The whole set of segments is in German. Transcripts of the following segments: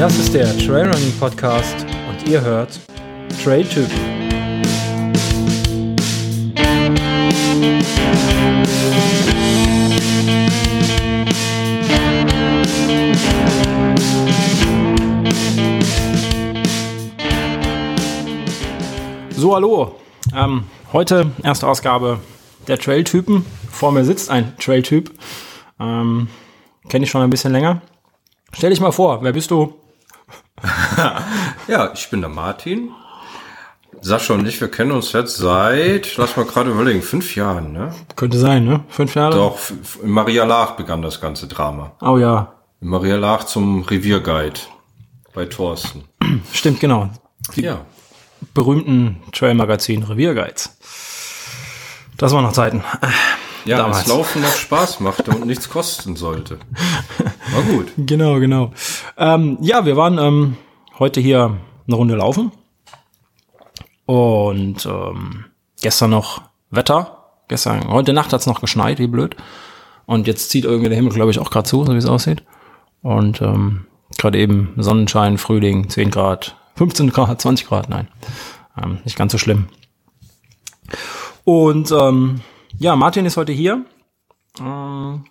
Das ist der Trailrunning Podcast und ihr hört Trailtypen. So, hallo. Ähm, heute erste Ausgabe der Trailtypen. Vor mir sitzt ein Trailtyp. Ähm, Kenne ich schon ein bisschen länger. Stell dich mal vor, wer bist du? ja, ich bin der Martin. Sascha und ich, wir kennen uns jetzt seit, lass mal gerade überlegen, fünf Jahren, ne? Könnte sein, ne? Fünf Jahre? Doch, in Maria Lach begann das ganze Drama. Oh ja. In Maria Lach zum Revierguide bei Thorsten. Stimmt, genau. Die ja. berühmten Trail-Magazin Revierguides. Das waren noch Zeiten. Ja, Damals. als Laufen noch Spaß machte und nichts kosten sollte. War gut. Genau, genau. Ähm, ja, wir waren ähm, heute hier eine Runde laufen. Und ähm, gestern noch Wetter. Gestern, heute Nacht hat's noch geschneit, wie blöd. Und jetzt zieht irgendwie der Himmel, glaube ich, auch gerade zu, so wie es aussieht. Und ähm, gerade eben Sonnenschein, Frühling, 10 Grad, 15 Grad, 20 Grad, nein. Ähm, nicht ganz so schlimm. Und ähm, ja, Martin ist heute hier. Ähm,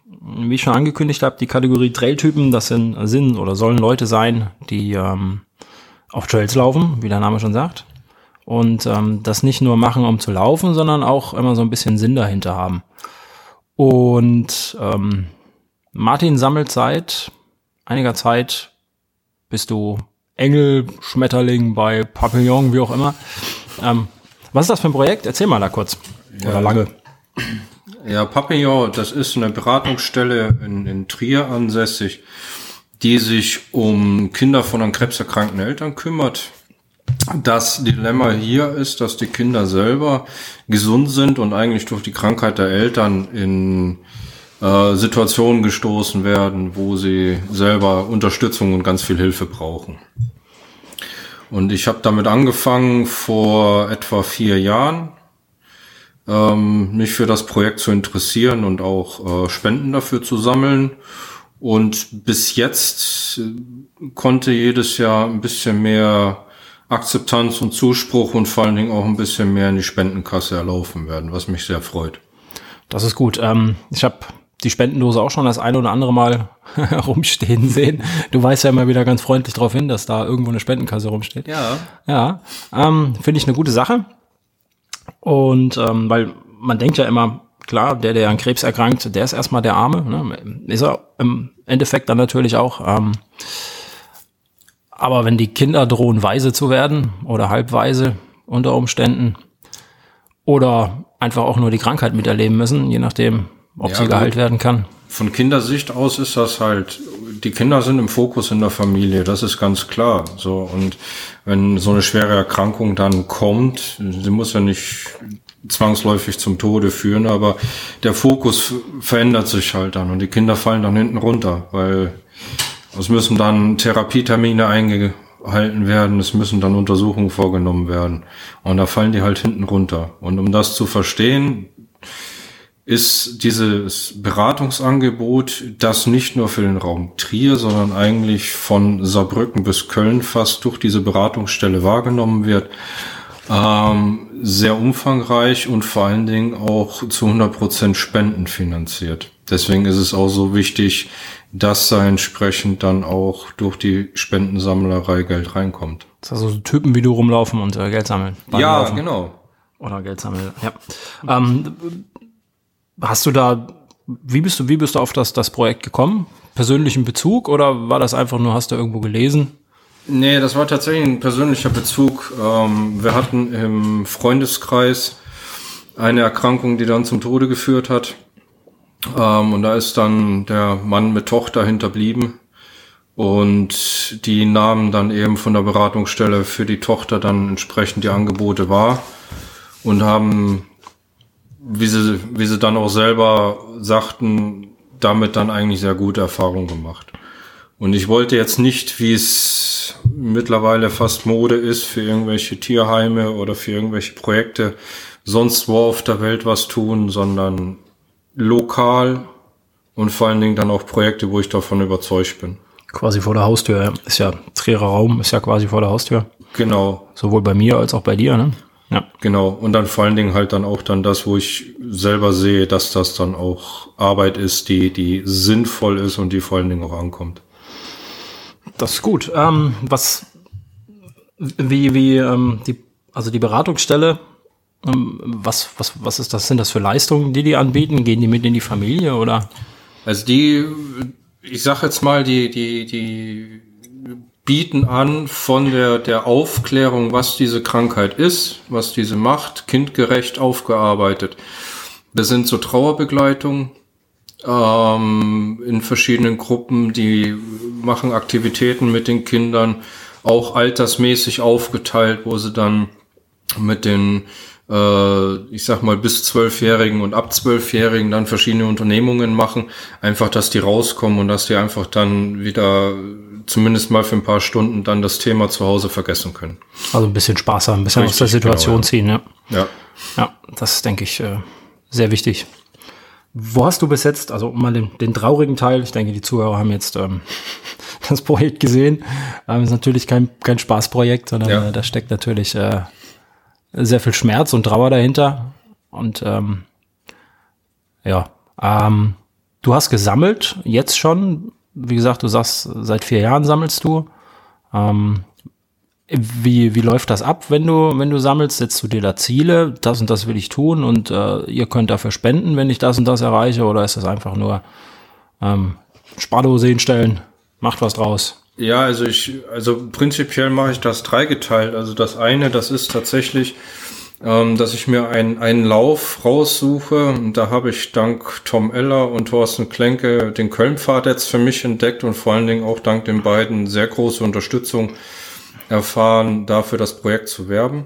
wie ich schon angekündigt habe, die Kategorie Trailtypen, das sind, sind oder sollen Leute sein, die ähm, auf Trails laufen, wie der Name schon sagt. Und ähm, das nicht nur machen, um zu laufen, sondern auch immer so ein bisschen Sinn dahinter haben. Und ähm, Martin sammelt seit einiger Zeit, bist du Engel, Schmetterling bei Papillon, wie auch immer. Ähm, was ist das für ein Projekt? Erzähl mal da kurz. Oder Ja. lange. Ja, Papillon, das ist eine Beratungsstelle in, in Trier ansässig, die sich um Kinder von an Krebs erkrankten Eltern kümmert. Das Dilemma hier ist, dass die Kinder selber gesund sind und eigentlich durch die Krankheit der Eltern in äh, Situationen gestoßen werden, wo sie selber Unterstützung und ganz viel Hilfe brauchen. Und ich habe damit angefangen vor etwa vier Jahren ähm, mich für das Projekt zu interessieren und auch äh, Spenden dafür zu sammeln. Und bis jetzt äh, konnte jedes Jahr ein bisschen mehr Akzeptanz und Zuspruch und vor allen Dingen auch ein bisschen mehr in die Spendenkasse erlaufen werden, was mich sehr freut. Das ist gut. Ähm, ich habe die Spendendose auch schon das eine oder andere Mal rumstehen sehen. Du weißt ja immer wieder ganz freundlich darauf hin, dass da irgendwo eine Spendenkasse rumsteht. Ja. Ja, ähm, finde ich eine gute Sache. Und ähm, weil man denkt ja immer, klar, der, der an Krebs erkrankt, der ist erstmal der Arme. Ne? Ist er im Endeffekt dann natürlich auch. Ähm, aber wenn die Kinder drohen, weise zu werden oder halbweise unter Umständen oder einfach auch nur die Krankheit miterleben müssen, je nachdem, ob Ja, sie gut. geheilt werden kann. Von Kindersicht aus ist das halt, die Kinder sind im Fokus in der Familie, das ist ganz klar. So, und wenn so eine schwere Erkrankung dann kommt, sie muss ja nicht zwangsläufig zum Tode führen, aber der Fokus verändert sich halt dann und die Kinder fallen dann hinten runter, weil es müssen dann Therapietermine eingehalten werden, es müssen dann Untersuchungen vorgenommen werden und da fallen die halt hinten runter. Und um das zu verstehen, ist dieses Beratungsangebot, das nicht nur für den Raum Trier, sondern eigentlich von Saarbrücken bis Köln fast durch diese Beratungsstelle wahrgenommen wird, ähm, sehr umfangreich und vor allen Dingen auch zu 100 Prozent Spenden finanziert. Deswegen ist es auch so wichtig, dass da entsprechend dann auch durch die Spendensammlerei Geld reinkommt. Das ist also so Typen wie du rumlaufen und äh, Geld sammeln. Ja, Laufen. genau. Oder Geld sammeln, ja. Ähm, hast du da, wie bist du, wie bist du auf das, das Projekt gekommen? Persönlichen Bezug oder war das einfach nur, hast du irgendwo gelesen? Nee, das war tatsächlich ein persönlicher Bezug. Ähm, wir hatten im Freundeskreis eine Erkrankung, die dann zum Tode geführt hat. Ähm, und da ist dann der Mann mit Tochter hinterblieben. Und die nahmen dann eben von der Beratungsstelle für die Tochter dann entsprechend die Angebote wahr und haben, wie sie, wie sie dann auch selber sagten, damit dann eigentlich sehr gute Erfahrungen gemacht. Und ich wollte jetzt nicht, wie es mittlerweile fast Mode ist, für irgendwelche Tierheime oder für irgendwelche Projekte sonst wo auf der Welt was tun, sondern lokal und vor allen Dingen dann auch Projekte, wo ich davon überzeugt bin. Quasi vor der Haustür, ja. Ist ja, Trierer Raum ist ja quasi vor der Haustür. Genau, Sowohl bei mir als auch bei dir, ne? Ja. genau. Und dann vor allen Dingen halt dann auch dann das, wo ich selber sehe, dass das dann auch Arbeit ist, die, die sinnvoll ist und die vor allen Dingen auch ankommt. Das ist gut. Ähm, was, wie, wie, ähm, die, also die Beratungsstelle, ähm, was, was, was ist das, sind das für Leistungen, die die anbieten? Gehen die mit in die Familie oder? Also die, ich sag jetzt mal, die, die, die bieten an von der, der Aufklärung, was diese Krankheit ist, was diese macht, kindgerecht aufgearbeitet. Das sind so Trauerbegleitungen ähm, in verschiedenen Gruppen, die machen Aktivitäten mit den Kindern, auch altersmäßig aufgeteilt, wo sie dann mit den äh, ich sag mal, bis Zwölfjährigen und ab Zwölfjährigen dann verschiedene Unternehmungen machen. Einfach, dass die rauskommen und dass die einfach dann wieder zumindest mal für ein paar Stunden dann das Thema zu Hause vergessen können. Also ein bisschen Spaß haben, ein bisschen aus der Richtig, Situation genau, ja. ziehen, ja. Ja. Ja, das ist, denke ich, äh, sehr wichtig. Wo hast du bis jetzt, also mal den, den traurigen Teil, ich denke, die Zuhörer haben jetzt ähm, das Projekt gesehen. Ähm, ist natürlich kein, kein Spaßprojekt, sondern Ja. äh, da steckt natürlich äh, sehr viel Schmerz und Trauer dahinter. Und ähm, ja, ähm, du hast gesammelt, jetzt schon. Wie gesagt, du sagst, seit vier Jahren sammelst du. Ähm, wie, wie läuft das ab, wenn du, wenn du sammelst? Setzt du dir da Ziele? Das und das will ich tun und äh, ihr könnt dafür spenden, wenn ich das und das erreiche? Oder ist das einfach nur ähm, Spardose hinstellen, macht was draus? Ja, also ich, also prinzipiell mache ich das dreigeteilt. Also das eine, das ist tatsächlich, ähm, dass ich mir einen, einen Lauf raussuche. Und da habe ich dank Tom Eller und Thorsten Klenke den Kölnpfad jetzt für mich entdeckt und vor allen Dingen auch dank den beiden sehr große Unterstützung erfahren, dafür das Projekt zu werben.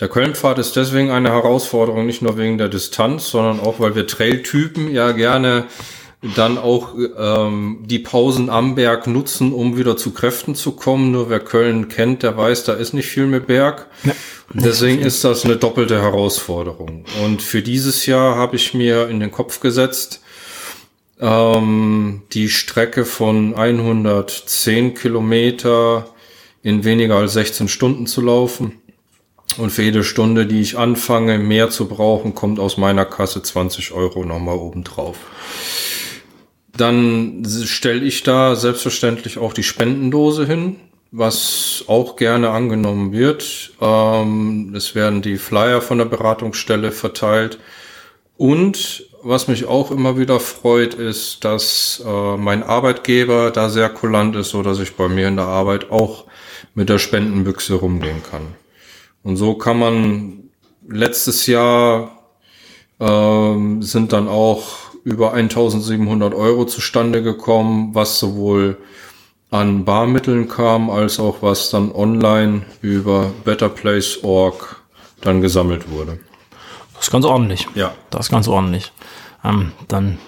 Der Kölnpfad ist deswegen eine Herausforderung, nicht nur wegen der Distanz, sondern auch, weil wir Trailtypen ja gerne dann auch ähm, die Pausen am Berg nutzen, um wieder zu Kräften zu kommen. Nur wer Köln kennt, der weiß, da ist nicht viel mit Berg. Deswegen ist das eine doppelte Herausforderung. Und für dieses Jahr habe ich mir in den Kopf gesetzt, ähm, die Strecke von 110 Kilometer in weniger als 16 Stunden zu laufen. Und für jede Stunde, die ich anfange, mehr zu brauchen, kommt aus meiner Kasse 20 Euro nochmal oben drauf. Dann stelle ich da selbstverständlich auch die Spendendose hin, was auch gerne angenommen wird. Ähm, es werden die Flyer von der Beratungsstelle verteilt. Und was mich auch immer wieder freut, ist, dass äh, mein Arbeitgeber da sehr kulant ist, so dass ich bei mir in der Arbeit auch mit der Spendenbüchse rumgehen kann. Und so kann man letztes Jahr ähm, sind dann auch über 1700 Euro zustande gekommen, was sowohl an Barmitteln kam, als auch was dann online über betterplace.org dann gesammelt wurde. Das ist ganz ordentlich. Ja. Das ist ganz ordentlich. Ähm, dann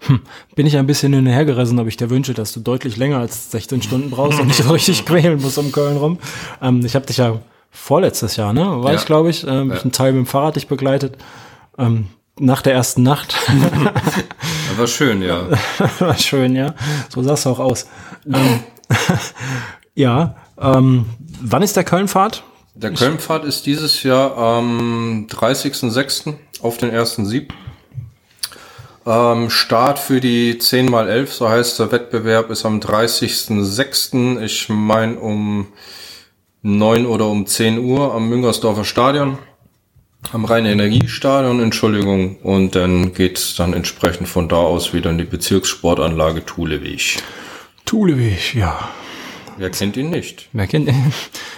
hm, bin ich ein bisschen hinterhergerissen, ob ich dir wünsche, dass du deutlich länger als 16 Stunden brauchst und dich so richtig quälen musst um Köln rum. Ähm, ich habe dich ja vorletztes Jahr, ne? War Ja. ich, glaube ich, ähm, ja. einen Teil mit dem Fahrrad dich begleitet. Ähm, nach der ersten Nacht. Das war schön, ja. War schön, ja. So sah es auch aus. ähm, ja, ähm, wann ist der Kölnfahrt? Der Kölnpfad ist dieses Jahr am 30.06. auf den 1.07. Ähm, Start für die 10 mal 11, so heißt der Wettbewerb, ist am 30.06. Ich meine um 9 oder um 10 Uhr am Müngersdorfer Stadion. Am Rhein-Energiestadion, Entschuldigung. Und dann geht's dann entsprechend von da aus wieder in die Bezirkssportanlage Thuleweg. Thuleweg, ja. Wer kennt ihn nicht? Wer kennt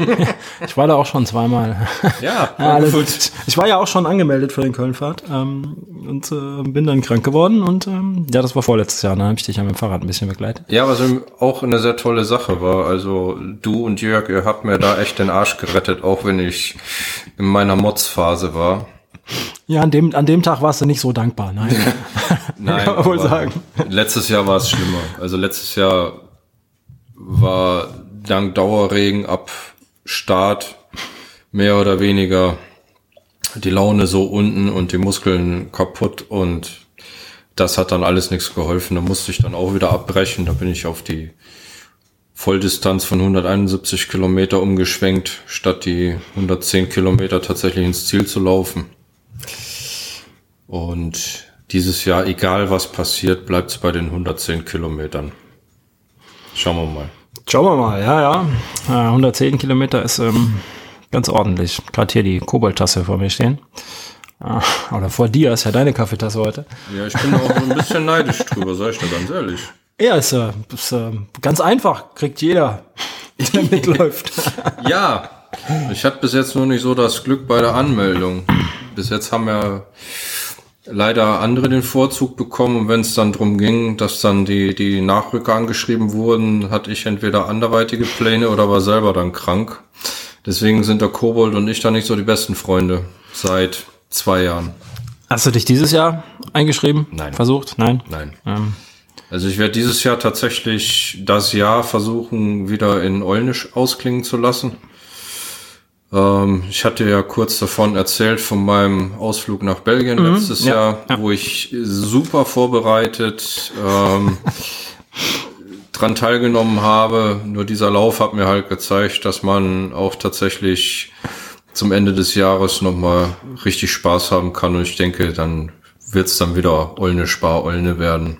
Ich war da auch schon zweimal. Ja, Ja, alles, ich war ja auch schon angemeldet für den Kölnfahrt ähm, und äh, bin dann krank geworden und ähm, ja, das war vorletztes Jahr, da habe ich dich ja mit dem Fahrrad ein bisschen begleitet. Ja, was auch eine sehr tolle Sache war. Also du und Jörg, ihr habt mir da echt den Arsch gerettet, auch wenn ich in meiner Mods-Phase war. Ja, an dem, an dem Tag warst du nicht so dankbar, nein. Nein, Kann man wohl sagen. letztes Jahr war es schlimmer. Also letztes Jahr war dank Dauerregen ab Start mehr oder weniger die Laune so unten und die Muskeln kaputt und das hat dann alles nichts geholfen. Da musste ich dann auch wieder abbrechen. Da bin ich auf die Volldistanz von 171 Kilometer umgeschwenkt, statt die 110 Kilometer tatsächlich ins Ziel zu laufen. Und dieses Jahr, egal was passiert, bleibt es bei den 110 Kilometern. Schauen wir mal. Schauen wir mal, ja, ja. 110 Kilometer ist ähm, ganz ordentlich. Gerade hier die Kobalttasse vor mir stehen. Ah, oder vor dir ist ja deine Kaffeetasse heute. Ja, ich bin auch ein bisschen neidisch drüber, sag ich dir ganz ehrlich. Ja, ist, äh, ist äh, ganz einfach. Kriegt jeder, der mitläuft. ja, ich hatte bis jetzt nur nicht so das Glück bei der Anmeldung. Bis jetzt haben ja leider andere den Vorzug bekommen und wenn es dann drum ging, dass dann die, die Nachrücker angeschrieben wurden, hatte ich entweder anderweitige Pläne oder war selber dann krank. Deswegen sind der Kobold und ich da nicht so die besten Freunde seit zwei Jahren. Hast du dich dieses Jahr eingeschrieben? Nein. Versucht? Nein? Nein. Ähm. Also ich werde dieses Jahr tatsächlich das Jahr versuchen, wieder in Olnisch ausklingen zu lassen. Ähm, ich hatte ja kurz davon erzählt von meinem Ausflug nach Belgien mhm, letztes ja, Jahr, ja. wo ich super vorbereitet ähm, dran teilgenommen habe. Nur dieser Lauf hat mir halt gezeigt, dass man auch tatsächlich zum Ende des Jahres nochmal richtig Spaß haben kann. Und ich denke, dann wird es dann wieder Olne Spar Olne werden.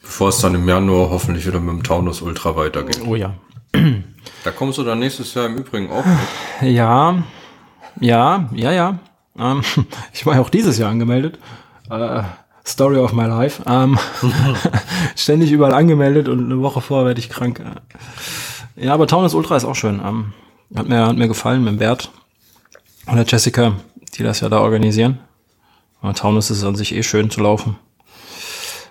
Bevor es dann im Januar hoffentlich wieder mit dem Taunus Ultra weitergeht. Oh ja. Da kommst du dann nächstes Jahr im Übrigen auch mit. Ja, ja, ja, ja. Ähm, ich war ja auch dieses Jahr angemeldet. Äh, Story of my life. Ähm, ständig überall angemeldet und eine Woche vorher werde ich krank. Ja, aber Taunus Ultra ist auch schön. Ähm, hat, mir, hat mir gefallen mit Bert und der Jessica, die das ja da organisieren. Aber Taunus ist an sich eh schön zu laufen.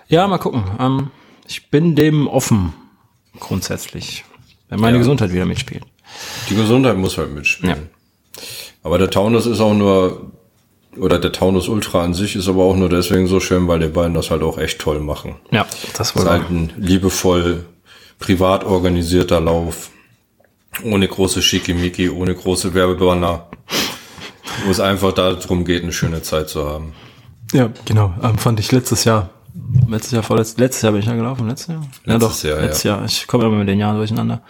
Ja, mal gucken. Ähm, ich bin dem offen, grundsätzlich. Wenn meine ja. Gesundheit wieder mitspielt. Die Gesundheit muss halt mitspielen. Ja. Aber der Taunus ist auch nur, oder der Taunus Ultra an sich ist aber auch nur deswegen so schön, weil die beiden das halt auch echt toll machen. Ja, das war halt ein liebevoll privat organisierter Lauf. Ohne große Schickimicki, ohne große Werbebanner. Wo es einfach darum geht, eine schöne Zeit zu haben. Ja, genau. Ähm, fand ich letztes Jahr. Letztes Jahr, vorletztes, letztes Jahr bin ich ja gelaufen, letztes Jahr? Letztes ja, doch, Jahr, letztes ja. Jahr. Ich komme immer mit den Jahren durcheinander.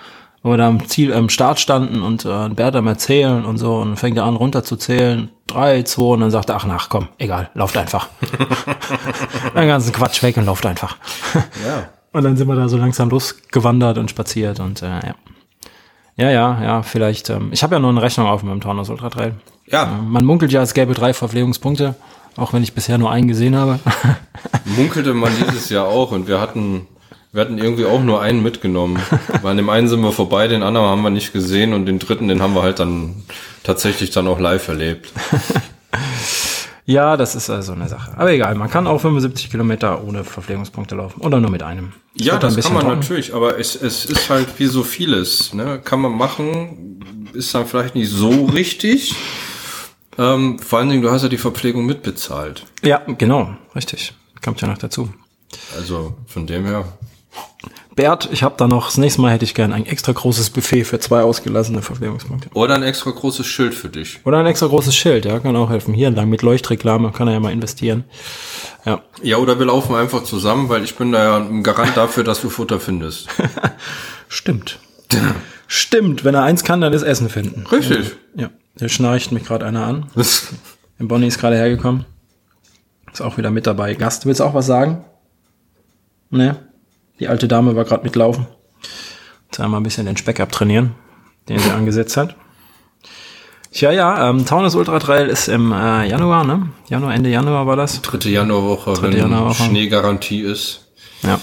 Wo wir da am Ziel, am Start standen und äh, Bert am Erzählen und so und fängt er an runter zu zählen. Drei, zwei und dann sagt er, ach nach, komm, egal, lauft einfach. Den ganzen Quatsch weg und lauft einfach. ja. Und dann sind wir da so langsam losgewandert und spaziert und äh, ja. Ja, ja, ja, vielleicht. Ähm, ich habe ja noch eine Rechnung auf mit dem Taunus Ultra Trail. Ja. Äh, man munkelt ja, es gäbe drei Verpflegungspunkte, auch wenn ich bisher nur einen gesehen habe. Munkelte man dieses Jahr auch und wir hatten, wir hatten irgendwie auch nur einen mitgenommen. Bei dem einen sind wir vorbei, den anderen haben wir nicht gesehen und den dritten, den haben wir halt dann tatsächlich dann auch live erlebt. Ja, das ist also eine Sache. Aber egal, man kann auch 75 Kilometer ohne Verpflegungspunkte laufen oder nur mit einem. Das ja, das kann man trocken. natürlich, aber es, es ist halt wie so vieles. Ne? Kann man machen, ist dann vielleicht nicht so richtig. Ähm, vor allen Dingen, du hast ja die Verpflegung mitbezahlt. Ja, genau, richtig. Kommt ja noch dazu. Also von dem her. Bert, ich habe da noch, das nächste Mal hätte ich gern ein extra großes Buffet für zwei ausgelassene Verpflegungspunkte. Oder ein extra großes Schild für dich. Oder ein extra großes Schild, ja, kann auch helfen. Hier entlang mit Leuchtreklame kann er ja mal investieren. Ja. Ja, oder wir laufen einfach zusammen, weil ich bin da ja ein Garant dafür, dass du Futter findest. Stimmt. Stimmt, wenn er eins kann, dann ist Essen finden. Richtig. Ja, hier schnarcht mich gerade einer an. Bonnie ist gerade hergekommen. Ist auch wieder mit dabei. Gast, willst du auch was sagen? Ne? Die alte Dame war gerade mitlaufen. Jetzt einmal ein bisschen den Speck abtrainieren, den sie angesetzt hat. Tja, ja, ähm, Taunus Ultra Trail ist im äh, Januar, ne? Januar, Ende Januar war das. Dritte Januarwoche, Dritte wenn Januarwoche. Schneegarantie ist. Ja.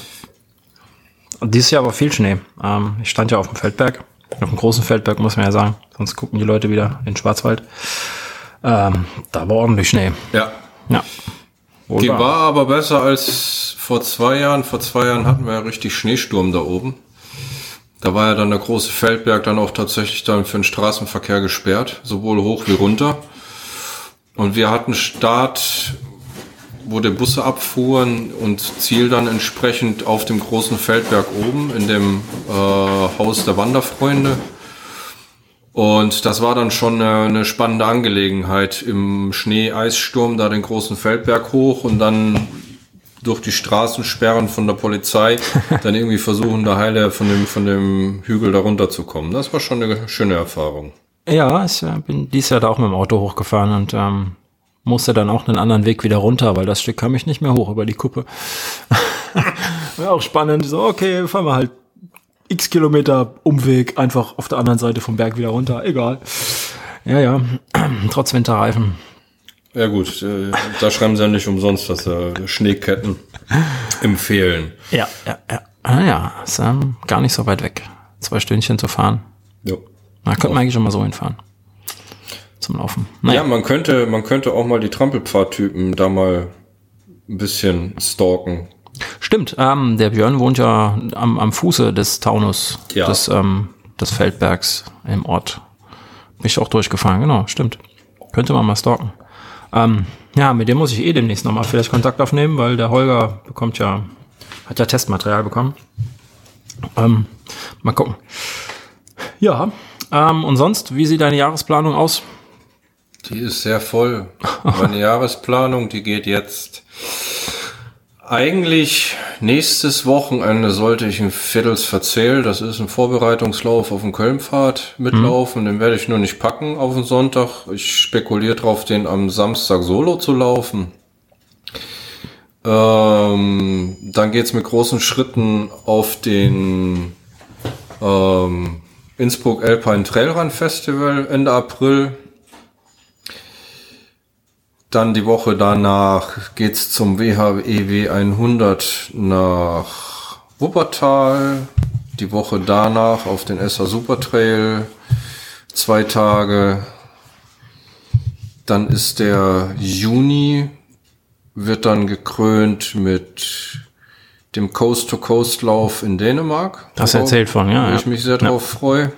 Und dieses Jahr war viel Schnee. Ähm, ich stand ja auf dem Feldberg. Auf dem großen Feldberg, muss man ja sagen. Sonst gucken die Leute wieder in den Schwarzwald. Ähm, da war ordentlich Schnee. Ja. Ja. Wohl die war aber besser als vor zwei Jahren. Vor zwei Jahren hatten wir ja richtig Schneesturm da oben. Da war ja dann der große Feldberg dann auch tatsächlich dann für den Straßenverkehr gesperrt, sowohl hoch wie runter. Und wir hatten Start, wo die Busse abfuhren und Ziel dann entsprechend auf dem großen Feldberg oben in dem äh, Haus der Wanderfreunde. Und das war dann schon eine, eine spannende Angelegenheit im Schnee-Eissturm da den großen Feldberg hoch und dann durch die Straßensperren von der Polizei dann irgendwie versuchen, da heile von dem, von dem Hügel da runterzukommen. Das war schon eine schöne Erfahrung. Ja, ich äh, bin dies Jahr da auch mit dem Auto hochgefahren und ähm, musste dann auch einen anderen Weg wieder runter, weil das Stück kam ich nicht mehr hoch über die Kuppe. war auch spannend. So, okay, fahren wir halt x Kilometer Umweg einfach auf der anderen Seite vom Berg wieder runter. Egal. Ja, ja. Trotz Winterreifen. Ja gut, äh, da schreiben sie ja nicht umsonst, dass äh, Schneeketten empfehlen. Ja, ja, ja. Ah ja, ist ähm, gar nicht so weit weg. Zwei Stündchen zu fahren. Ja. Da könnte man eigentlich schon mal so hinfahren. Zum Laufen. Ja, man könnte, man könnte auch mal die Trampelpfadtypen da mal ein bisschen stalken. Stimmt, ähm, der Björn wohnt ja am, am Fuße des Taunus, Ja. des, ähm, des Feldbergs im Ort. Bin ich auch durchgefahren, genau, stimmt. Könnte man mal stalken. Ähm, ja, mit dem muss ich eh demnächst nochmal vielleicht Kontakt aufnehmen, weil der Holger bekommt ja, hat ja Testmaterial bekommen. Ähm, mal gucken. Ja, ähm, und sonst, wie sieht deine Jahresplanung aus? Die ist sehr voll. Meine Jahresplanung, die geht jetzt. Eigentlich nächstes Wochenende sollte ich in Vettels Verzähl, das ist ein Vorbereitungslauf auf den Kölnpfad mitlaufen. Den werde ich nur nicht packen auf den Sonntag. Ich spekuliere drauf, den am Samstag solo zu laufen. Ähm, dann geht's mit großen Schritten auf den ähm, Innsbruck Alpine Trailrun Festival Ende April. Dann die Woche danach geht's zum WHEW 100 nach Wuppertal. Die Woche danach auf den Esser Supertrail. Zwei Tage. Dann ist der Juni, wird dann gekrönt mit dem Coast-to-Coast-Lauf in Dänemark. Worauf- erzählt von, ja, Wo ja. ich mich sehr drauf freue.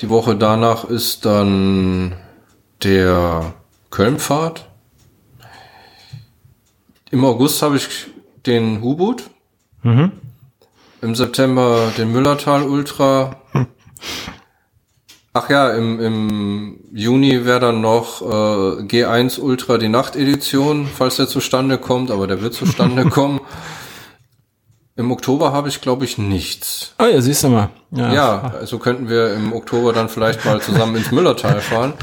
Die Woche danach ist dann der Kölnpfad. Im August habe ich den Hubut. Mhm. Im September den Müllertal Ultra. Ach ja, im, im Juni wäre dann noch äh, G1 Ultra die Nachtedition, falls der zustande kommt, aber der wird zustande kommen. Im Oktober habe ich, glaube ich, nichts. Oh ja, siehst du mal. Ja. Ja, also könnten wir im Oktober dann vielleicht mal zusammen ins Müllertal fahren,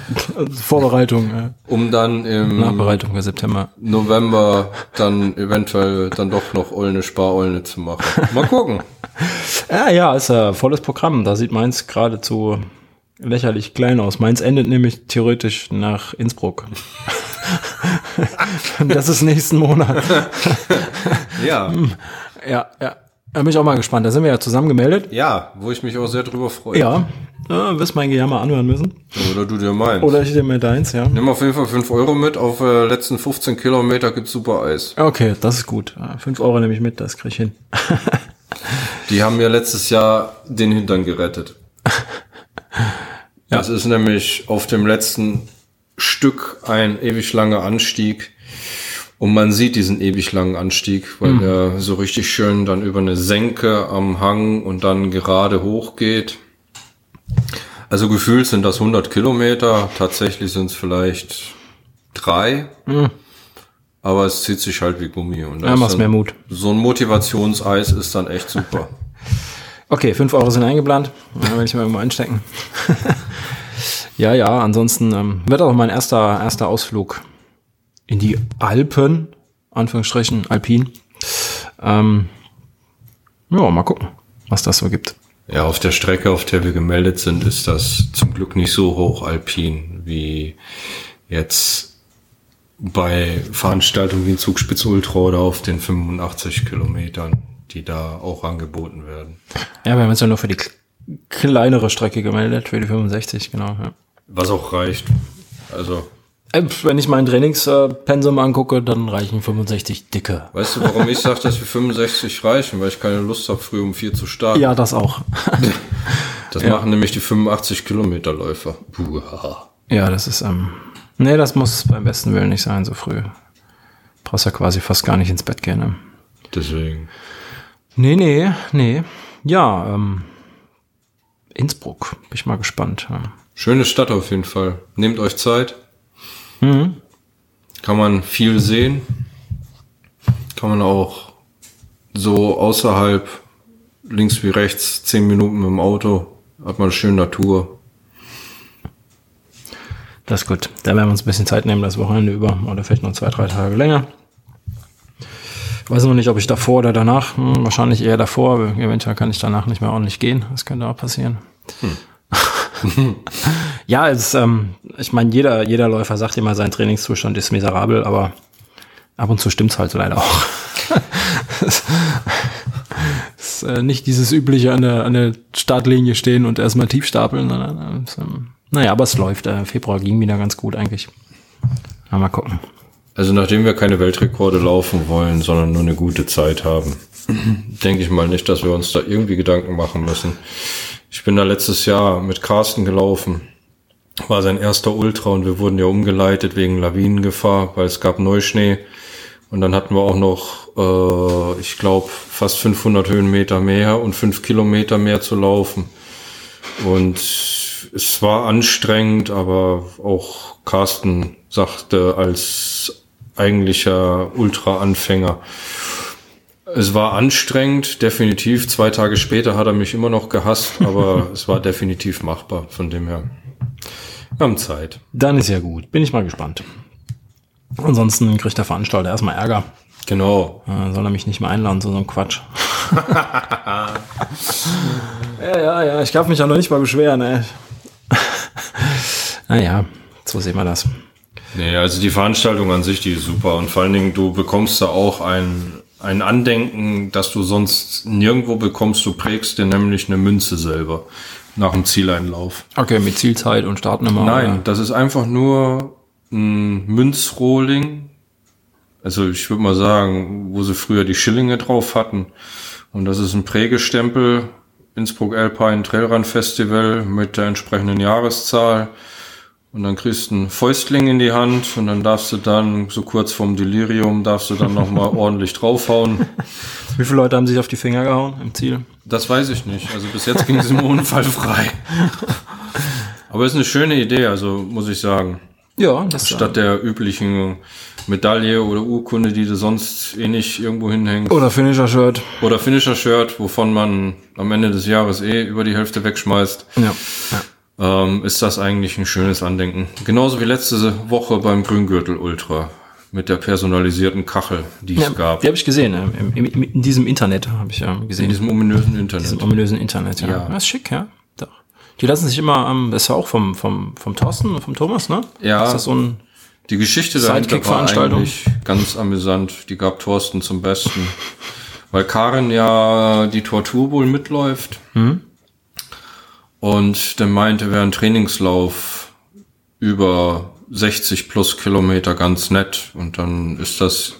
Vorbereitung, ja. um dann im Nachbereitung für September. November dann eventuell dann doch noch Olne Spar-Olne zu machen. Mal gucken. Ja, ja, ist ein volles Programm. Da sieht meins geradezu lächerlich klein aus. Meins endet nämlich theoretisch nach Innsbruck. das ist nächsten Monat. Ja, Ja, ja. Da bin ich auch mal gespannt. Da sind wir ja zusammen gemeldet. ja, wo ich mich auch sehr drüber freue. Ja. ja wirst mein Gejammer anhören müssen. Oder du dir meinst. Oder ich dir mir deins, ja. Nimm auf jeden Fall 5 Euro mit. Auf äh, letzten 15 Kilometer gibt's super Eis. Okay, das ist gut. Ja, Fünf Euro nehme ich mit, das krieg ich hin. Die haben mir letztes Jahr den Hintern gerettet. Das ist nämlich auf dem letzten Stück ein ewig langer Anstieg. Und man sieht diesen ewig langen Anstieg, weil der so richtig schön dann über eine Senke am Hang und dann gerade hoch geht. Also gefühlt sind das 100 Kilometer, tatsächlich sind es vielleicht drei. Aber es zieht sich halt wie Gummi. Und das Ja, ist mach's dann- mir Mut. So ein Motivationseis ist dann echt super. Okay, fünf Euro sind eingeplant. Ja, werde ich mal irgendwo einstecken. ja, ja, ansonsten ähm, wird auch mein erster, erster Ausflug in die Alpen, Anführungsstrichen, Alpin. Ähm, ja, mal gucken, was das so gibt. Ja, auf der Strecke, auf der wir gemeldet sind, ist das zum Glück nicht so hochalpin wie jetzt bei Veranstaltungen wie Zugspitz Ultra oder auf den 85 Kilometern, die da auch angeboten werden. Ja, wir haben uns ja nur für die kle- kleinere Strecke gemeldet, für die 65, genau. Ja. Was auch reicht. Also, Wenn ich mein Trainingspensum angucke, dann reichen 65 dicke. weißt du, warum ich sage, dass wir 65 reichen? Weil ich keine Lust habe, früh um vier zu starten. Ja, das auch. Das machen nämlich die 85 Kilometer Läufer. Puh, haha. Ja, das ist, ähm, nee, das muss beim besten Willen nicht sein, so früh. Brauchst ja quasi fast gar nicht ins Bett gehen. Ne? Deswegen. Nee, nee, nee. Ja, ähm, Innsbruck, bin ich mal gespannt. Ja. Schöne Stadt auf jeden Fall. Nehmt euch Zeit. Mhm. Kann man viel sehen. Kann man auch so außerhalb, links wie rechts, zehn Minuten mit dem Auto, hat man eine schöne Natur. Das ist gut. Da werden wir uns ein bisschen Zeit nehmen, das Wochenende über. Oder vielleicht noch zwei, drei Tage länger. Weiß noch nicht, ob ich davor oder danach. Hm, wahrscheinlich eher davor. Eventuell kann ich danach nicht mehr ordentlich gehen. Das könnte auch passieren. Hm. ja, es, ähm, ich meine, jeder, jeder Läufer sagt immer, sein Trainingszustand ist miserabel, aber ab und zu stimmt's halt leider auch. es, ist äh, nicht dieses übliche an der, an der Startlinie stehen und erstmal tief stapeln, sondern äh, ähm, naja, aber es läuft. Äh, Februar ging wieder ganz gut eigentlich. Ja, mal gucken. Also nachdem wir keine Weltrekorde laufen wollen, sondern nur eine gute Zeit haben, denke ich mal nicht, dass wir uns da irgendwie Gedanken machen müssen. Ich bin da letztes Jahr mit Carsten gelaufen. War sein erster Ultra und wir wurden ja umgeleitet wegen Lawinengefahr, weil es gab Neuschnee. Und dann hatten wir auch noch, äh, ich glaube, fast 500 Höhenmeter mehr und 5 Kilometer mehr zu laufen. Und es war anstrengend, aber auch Carsten sagte als eigentlicher Ultra-Anfänger, es war anstrengend, definitiv. Zwei Tage später hat er mich immer noch gehasst, aber es war definitiv machbar, von dem her. Wir haben Zeit. Dann ist ja gut. Bin ich mal gespannt. Ansonsten kriegt der Veranstalter erstmal Ärger. Genau. Äh, soll er mich nicht mehr einladen zu so einem Quatsch. ja, ja, ja. Ich darf mich ja noch nicht mal beschweren, ey. naja, so sehen wir das. Nee, also die Veranstaltung an sich, die ist super. Und vor allen Dingen, du bekommst da auch ein, ein Andenken, das du sonst nirgendwo bekommst. Du prägst dir nämlich eine Münze selber nach dem Zieleinlauf. Okay, mit Zielzeit und Startnummer? Nein, oder? das ist einfach nur ein Münzrohling. Also ich würde mal sagen, wo sie früher die Schillinge drauf hatten. Und das ist ein Prägestempel, Innsbruck Alpine Trailrun Festival mit der entsprechenden Jahreszahl. Und dann kriegst du einen Fäustling in die Hand und dann darfst du dann, so kurz vorm Delirium, darfst du dann nochmal ordentlich draufhauen. Wie viele Leute haben sich auf die Finger gehauen im Ziel? Das weiß ich nicht. Also bis jetzt ging es im Unfall frei. Aber es ist eine schöne Idee, also muss ich sagen. Ja, das Statt der üblichen Medaille oder Urkunde, die du sonst eh nicht irgendwo hinhängst. Oder Finisher-Shirt. Oder Finisher-Shirt, wovon man am Ende des Jahres eh über die Hälfte wegschmeißt. Ja. ja. Ähm, ist das eigentlich ein schönes Andenken. Genauso wie letzte Woche beim Grüngürtel Ultra mit der personalisierten Kachel, die ja, es gab. Die habe ich gesehen, äh, in, in, in, diesem Internet habe ich ja gesehen. In diesem ominösen Internet. In diesem ominösen Internet, ja. ja. Das ist schick, ja. Doch. Die lassen sich immer, ähm, das war auch vom, vom, vom Thorsten und vom Thomas, ne? Ja. Ist das so ein die Geschichte dahinter war eigentlich ganz amüsant. Die gab Thorsten zum Besten. Weil Karin ja die Tortur wohl mitläuft. Mhm. Und der meinte, wäre ein Trainingslauf über 60 plus Kilometer ganz nett. Und dann ist das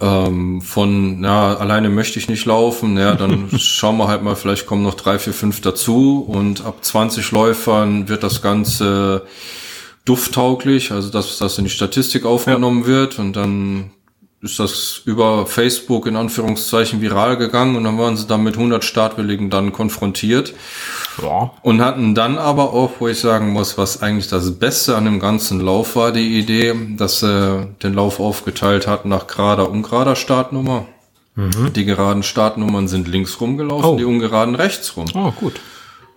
ähm, von, ja, alleine möchte ich nicht laufen, ja, dann schauen wir halt mal, vielleicht kommen noch drei, vier, fünf dazu und ab 20 Läufern wird das Ganze dufttauglich, also dass das in die Statistik aufgenommen ja. wird und dann ist das über Facebook in Anführungszeichen viral gegangen und dann waren sie dann mit 100 Startwilligen dann konfrontiert. Ja. Und hatten dann aber auch, wo ich sagen muss, was eigentlich das Beste an dem ganzen Lauf war, die Idee, dass sie den Lauf aufgeteilt hat nach gerader, ungerader Startnummer. Mhm. Die geraden Startnummern sind links rumgelaufen, oh. die ungeraden rechts rum. Oh, gut.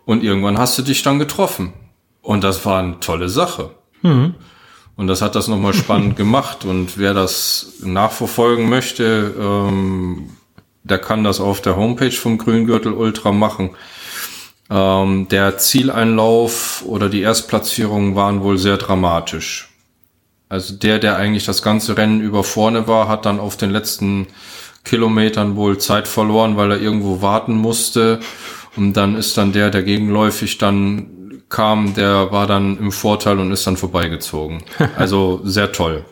Und irgendwann hast du dich dann getroffen. Und das war eine tolle Sache. Mhm. Und das hat das nochmal spannend gemacht. Und wer das nachverfolgen möchte, ähm, der kann das auf der Homepage vom Grüngürtel Ultra machen. Ähm, der Zieleinlauf oder die Erstplatzierungen waren wohl sehr dramatisch. Also der, der eigentlich das ganze Rennen über vorne war, hat dann auf den letzten Kilometern wohl Zeit verloren, weil er irgendwo warten musste. Und dann ist dann der, der gegenläufig dann kam, der war dann im Vorteil und ist dann vorbeigezogen. Also sehr toll.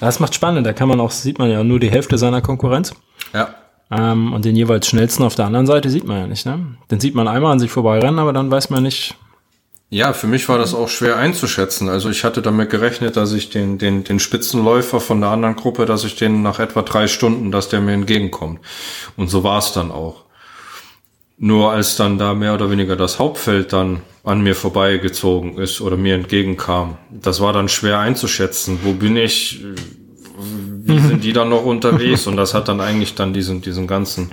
Das macht spannend. Da kann man auch, sieht man ja nur die Hälfte seiner Konkurrenz. Ja. Ähm, und den jeweils schnellsten auf der anderen Seite sieht man ja nicht, ne? Den sieht man einmal an sich vorbeirennen, aber dann weiß man nicht. Ja, für mich war das auch schwer einzuschätzen. Also ich hatte damit gerechnet, dass ich den, den, den Spitzenläufer von der anderen Gruppe, dass ich den nach etwa drei Stunden, dass der mir entgegenkommt. Und so war es dann auch. Nur als dann da mehr oder weniger das Hauptfeld dann an mir vorbeigezogen ist oder mir entgegenkam, das war dann schwer einzuschätzen. Wo bin ich? wie sind die dann noch unterwegs? Und das hat dann eigentlich dann diesen, diesen ganzen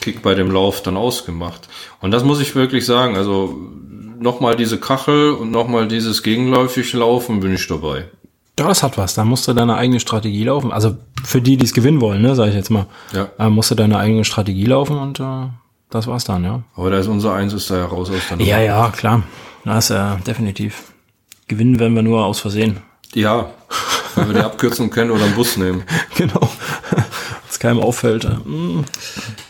Kick bei dem Lauf dann ausgemacht. Und das muss ich wirklich sagen, also nochmal diese Kachel und nochmal dieses gegenläufig Laufen bin ich dabei. Ja, das hat was. Da musst du deine eigene Strategie laufen. Also für die, die es gewinnen wollen, ne, sage ich jetzt mal. Ja. Äh, musst du deine eigene Strategie laufen und äh, das war's dann, ja. Aber da ist unser Eins ist da ja raus aus der Nummer. Ja, ja, klar. Das ist äh, definitiv. Gewinnen werden wir nur aus Versehen. Ja, weil wir die Abkürzung kennen oder einen Bus nehmen. genau. Was keinem auffällt. äh, mm.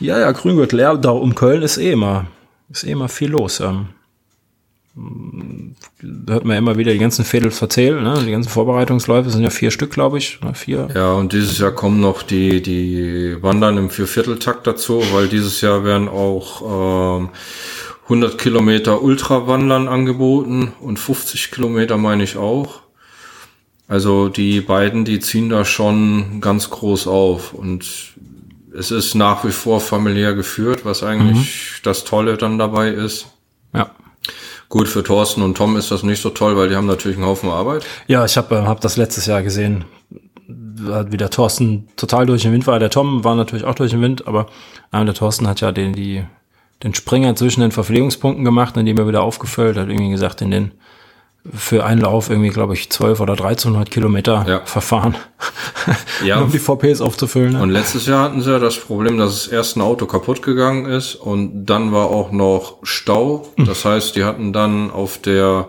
Ja, ja, Grüngürtel. Ja, da um Köln ist eh immer, ist eh immer viel los. Ähm, hört man ja immer wieder die ganzen Fädels erzählen, ne? Die ganzen Vorbereitungsläufe sind ja vier Stück, glaube ich. Oder vier. Ja, und dieses Jahr kommen noch die, die Wandern im Viervierteltakt dazu, weil dieses Jahr werden auch ähm, 100 Kilometer Ultrawandern angeboten und 50 Kilometer meine ich auch. Also die beiden, die ziehen da schon ganz groß auf und es ist nach wie vor familiär geführt, was eigentlich das Tolle dann dabei ist. Ja. Gut, für Thorsten und Tom ist das nicht so toll, weil die haben natürlich einen Haufen Arbeit. Ja, ich habe äh, hab das letztes Jahr gesehen, wie der Thorsten total durch den Wind war. Der Tom war natürlich auch durch den Wind, aber äh, der Thorsten hat ja den, die, den Springer zwischen den Verpflegungspunkten gemacht, indem er wieder aufgefüllt hat, irgendwie gesagt, in den für einen Lauf irgendwie, glaube ich, 12 oder 1300 Kilometer Ja. verfahren, Ja. um die VPs aufzufüllen. Ne? Und letztes Jahr hatten sie ja das Problem, dass das erste Auto kaputt gegangen ist und dann war auch noch Stau. Das heißt, die hatten dann auf der,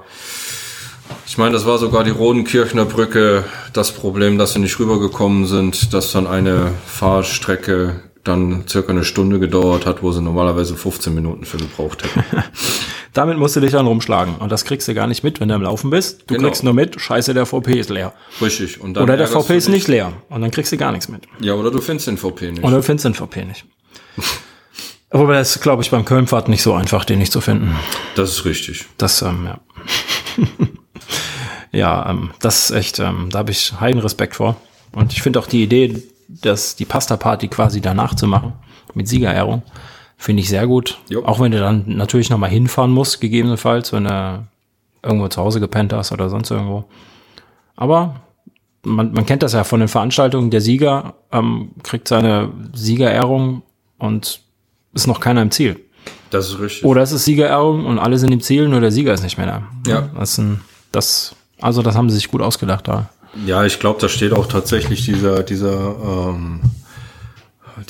ich meine, das war sogar die Rodenkirchner Brücke, das Problem, dass sie nicht rübergekommen sind, dass dann eine Fahrstrecke dann circa eine Stunde gedauert hat, wo sie normalerweise 15 Minuten für gebraucht hätten. Damit musst du dich dann rumschlagen. Und das kriegst du gar nicht mit, wenn du am Laufen bist. Du Genau. kriegst nur mit, scheiße, der VP ist leer. Richtig. Und dann Oder der VP ist nicht leer. Und dann kriegst du gar nichts mit. Ja, oder du findest den VP nicht. Oder du findest den VP nicht. Aber das glaube ich, beim Kölnfahrt nicht so einfach, den nicht zu finden. Das ist richtig. Das, ähm, ja. ja, ähm, das ist echt, ähm, da habe ich heiden Respekt vor. Und ich finde auch die Idee, dass die Pasta-Party quasi danach zu machen, mit Siegerehrung, finde ich sehr gut. Jo. Auch wenn du dann natürlich nochmal hinfahren musst, gegebenenfalls, wenn du irgendwo zu Hause gepennt hast oder sonst irgendwo. Aber man, man kennt das ja von den Veranstaltungen, der Sieger ähm, kriegt seine Siegerehrung und ist noch keiner im Ziel. Das ist richtig. Oder es ist Siegerehrung und alle sind im Ziel, nur der Sieger ist nicht mehr da. Ja. Das, ist ein, das, also das haben sie sich gut ausgedacht da. Ja, ich glaube, da steht auch tatsächlich dieser, dieser, ähm,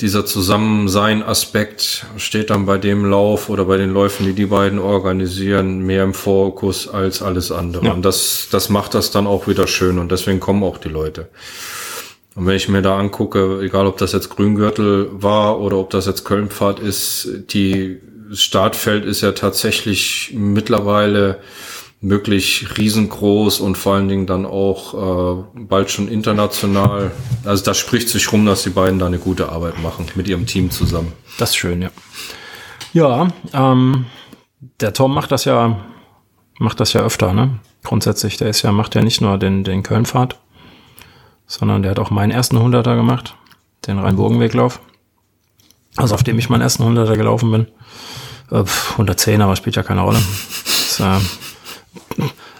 dieser Zusammensein-Aspekt steht dann bei dem Lauf oder bei den Läufen, die die beiden organisieren, mehr im Fokus als alles andere. Ja. Und das, das macht das dann auch wieder schön und deswegen kommen auch die Leute. Und wenn ich mir da angucke, egal ob das jetzt Grüngürtel war oder ob das jetzt Kölnpfad ist, die das Startfeld ist ja tatsächlich mittlerweile wirklich riesengroß und vor allen Dingen dann auch äh, bald schon international. Also da spricht sich rum, dass die beiden da eine gute Arbeit machen mit ihrem Team zusammen. Das ist schön, ja. Ja, ähm, der Tom macht das ja, macht das ja öfter, ne? Grundsätzlich, der ist ja, macht ja nicht nur den, den Kölnfahrt, sondern der hat auch meinen ersten Hunderter gemacht, den Rhein-Burgenweglauf. Also auf dem ich meinen ersten Hunderter gelaufen bin. Äh, pf, 110, aber spielt ja keine Rolle. Das, äh,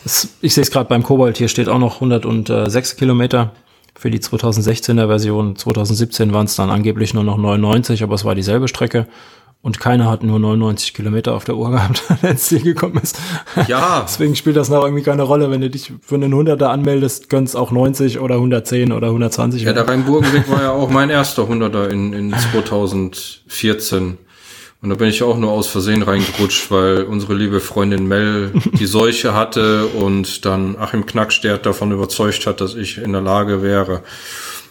es, ich sehe es gerade beim Kobold, hier steht auch noch 106 Kilometer für die 2016er Version. 2017 waren es dann angeblich nur noch 99, aber es war dieselbe Strecke. Und keiner hat nur 99 Kilometer auf der Uhr gehabt, der ins Ziel gekommen ist. Ja, Deswegen spielt das noch irgendwie keine Rolle. Wenn du dich für einen 100er anmeldest, es auch 90 oder 110 oder 120 ja, der Rhein-Burgenweg war ja auch mein erster Hunderter in, in 2014. Und da bin ich auch nur aus Versehen reingerutscht, weil unsere liebe Freundin Mel die Seuche hatte und dann Achim Knackstert davon überzeugt hat, dass ich in der Lage wäre,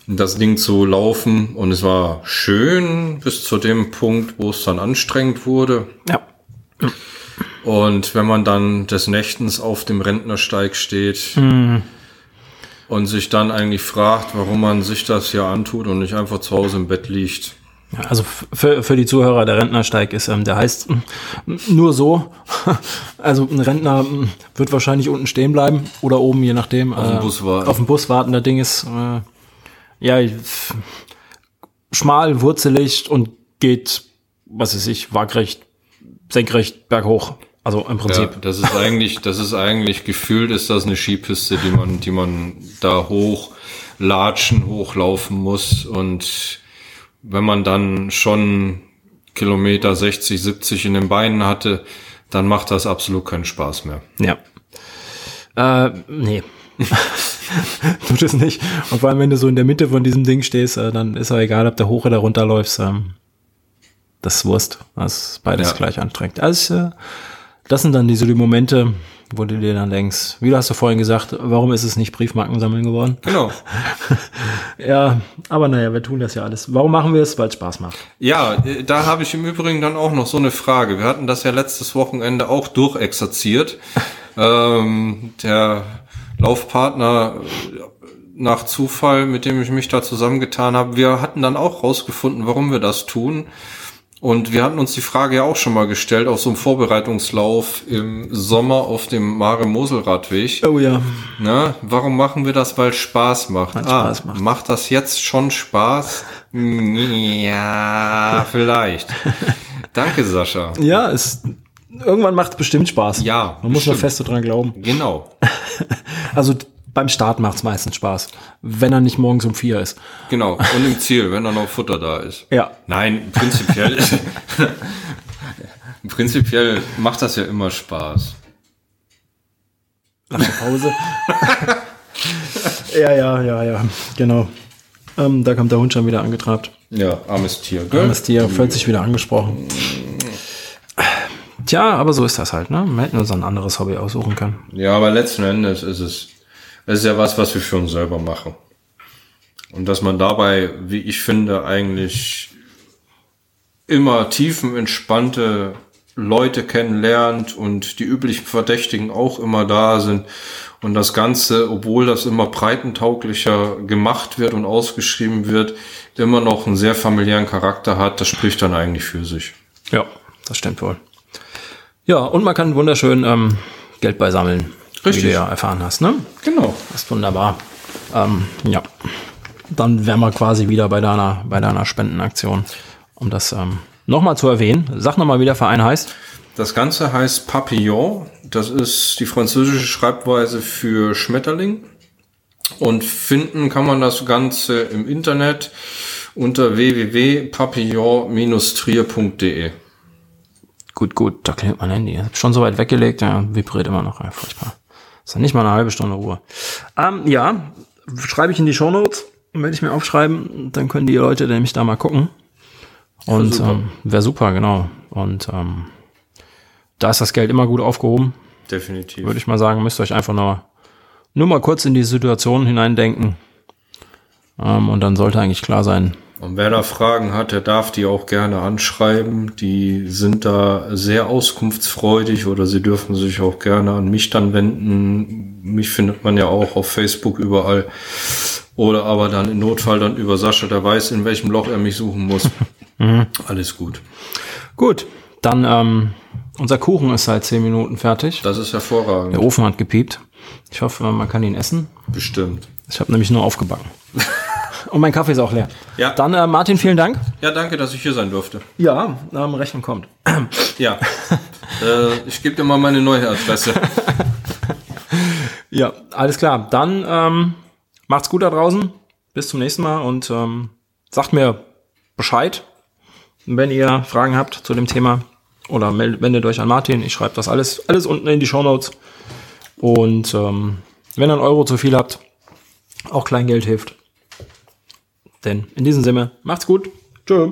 das Ding zu laufen. Und es war schön bis zu dem Punkt, wo es dann anstrengend wurde. Ja. Und wenn man dann des Nächtens auf dem Rentnersteig steht und sich dann eigentlich fragt, warum man sich das hier antut und nicht einfach zu Hause im Bett liegt. Also für, für die Zuhörer, der Rentnersteig ist, ähm, der heißt mm, nur so. Also ein Rentner mm, wird wahrscheinlich unten stehen bleiben oder oben, je nachdem. Auf dem Bus warten. Auf dem Bus warten. Das Ding ist äh, ja schmal, wurzelig und geht, was weiß ich, waagrecht, senkrecht berghoch. Also im Prinzip. Ja, das ist eigentlich, das ist eigentlich gefühlt ist das eine Skipiste, die man, die man da hoch latschen, hochlaufen muss und wenn man dann schon Kilometer 60, 70 in den Beinen hatte, dann macht das absolut keinen Spaß mehr. Ja. Äh, nee. Tut es nicht. Und vor allem, wenn du so in der Mitte von diesem Ding stehst, äh, dann ist auch egal, ob der hoch oder runter läufst. Ähm, das ist Wurst. Das ist beides Ja. gleich anstrengend. Also, das sind dann diese die Momente, wo du dir dann denkst, wie du hast du vorhin gesagt, warum ist es nicht Briefmarken sammeln geworden? Genau. Ja, aber naja, wir tun das ja alles. Warum machen wir es? Weil es Spaß macht. Ja, äh, da habe ich im Übrigen dann auch noch so eine Frage. Wir hatten das ja letztes Wochenende auch durchexerziert. ähm, der Laufpartner äh, nach Zufall, mit dem ich mich da zusammengetan habe, wir hatten dann auch rausgefunden, warum wir das tun. Und wir hatten uns die Frage ja auch schon mal gestellt auf so einem Vorbereitungslauf im Sommer auf dem Mare-Mosel-Radweg. Oh ja. Ne? Warum machen wir das? Weil es Spaß macht. Weil ah, Spaß macht. macht das jetzt schon Spaß? Ja, vielleicht. Danke, Sascha. Ja, es, irgendwann macht es bestimmt Spaß. Ja, Man muss nur fest so dran glauben. Genau, Also beim Start macht es meistens Spaß. Wenn er nicht morgens um vier ist. genau. Und im Ziel, wenn da noch Futter da ist. Ja. Nein, prinzipiell, prinzipiell macht das ja immer Spaß. Nach der Pause. ja, ja, ja, ja. Genau. Ähm, da kommt der Hund schon wieder angetrabt. Ja, armes Tier. Gell? Armes Tier, fühlt sich wieder angesprochen. Tja, aber so ist das halt, ne? Wir hätten uns ein anderes Hobby aussuchen können. Ja, aber letzten Endes ist es, es ist ja was, was wir für uns selber machen. Und dass man dabei, wie ich finde, eigentlich immer tiefenentspannte Leute kennenlernt und die üblichen Verdächtigen auch immer da sind. Und das Ganze, obwohl das immer breitentauglicher gemacht wird und ausgeschrieben wird, immer noch einen sehr familiären Charakter hat, das spricht dann eigentlich für sich. Ja, das stimmt wohl. Ja, und man kann wunderschön ähm, Geld beisammeln. Wie Richtig. du ja erfahren hast, ne? Genau. Das ist wunderbar. Ähm, ja. Dann wären wir quasi wieder bei deiner, bei deiner Spendenaktion. Um das ähm, nochmal zu erwähnen. Sag nochmal, wie der Verein heißt. Das Ganze heißt Papillon. Das ist die französische Schreibweise für Schmetterling. Und finden kann man das Ganze im Internet unter www.papillon-trier.de. Gut, gut, da klingelt mein Handy. Ich schon so weit weggelegt, ja, vibriert immer noch. Ja, furchtbar. Ist ja nicht mal eine halbe Stunde Ruhe. Ähm, ja, schreibe ich in die Shownotes, werde ich mir aufschreiben, dann können die Leute nämlich da mal gucken. Und super. ähm, wäre super, genau. Und ähm, da ist das Geld immer gut aufgehoben, Definitiv. würde ich mal sagen. Müsst ihr euch einfach nur, nur mal kurz in die Situation hineindenken. Ähm, und dann sollte eigentlich klar sein, Und wer da Fragen hat, der darf die auch gerne anschreiben. Die sind da sehr auskunftsfreudig oder sie dürfen sich auch gerne an mich dann wenden. Mich findet man ja auch auf Facebook überall. Oder aber dann im Notfall dann über Sascha, der weiß, in welchem Loch er mich suchen muss. Alles gut. Gut, dann ähm, unser Kuchen ist seit zehn Minuten fertig. Das ist hervorragend. Der Ofen hat gepiept. Ich hoffe, man kann ihn essen. Bestimmt. Ich habe nämlich nur aufgebacken. Und mein Kaffee ist auch leer. Ja. Dann, äh, Martin, vielen Dank. Ja, danke, dass ich hier sein durfte. Ja, ähm, Rechnung kommt. Ja. äh, ich gebe dir mal meine neue Adresse. Ja, alles klar. Dann ähm, macht's gut da draußen. Bis zum nächsten Mal und ähm, sagt mir Bescheid, wenn ihr Fragen habt zu dem Thema. Oder meldet, wendet euch an Martin. Ich schreibe das alles, alles unten in die Shownotes. Und ähm, wenn ihr einen Euro zu viel habt, auch Kleingeld hilft. Denn in diesem Sinne, macht's gut. Tschö.